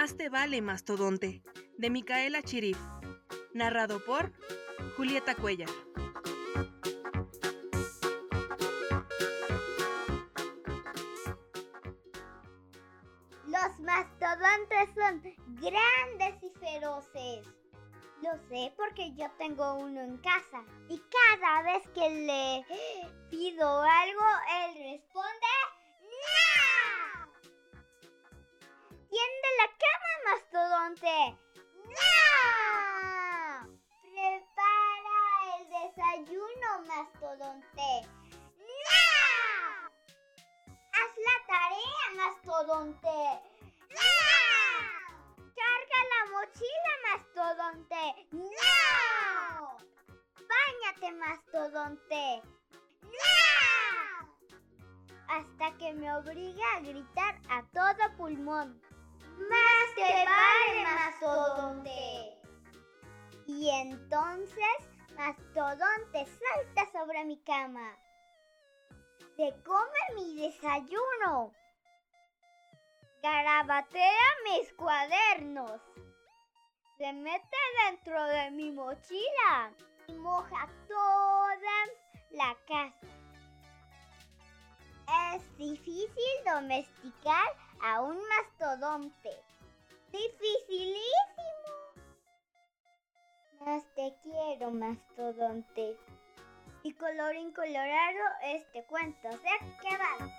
Más te vale, mastodonte, de Micaela Chirif. Narrado por Julieta Cuellar. Los mastodontes son grandes y feroces. Lo sé porque yo tengo uno en casa y cada vez que le pido algo, él responde mastodonte. ¡No! Haz la tarea, mastodonte. ¡No! Carga la mochila, mastodonte. ¡No! Báñate, mastodonte. ¡No! Hasta que me obliga a gritar a todo pulmón. Más te vale, mastodonte. Y entonces, mastodonte salta sobre mi cama. Se come mi desayuno. Garabatea mis cuadernos. Se mete dentro de mi mochila y moja toda la casa. Es difícil domesticar a un mastodonte. Dificilísimo. Más te quiero, mastodonte. Y colorín colorado, este cuento se ha acabado.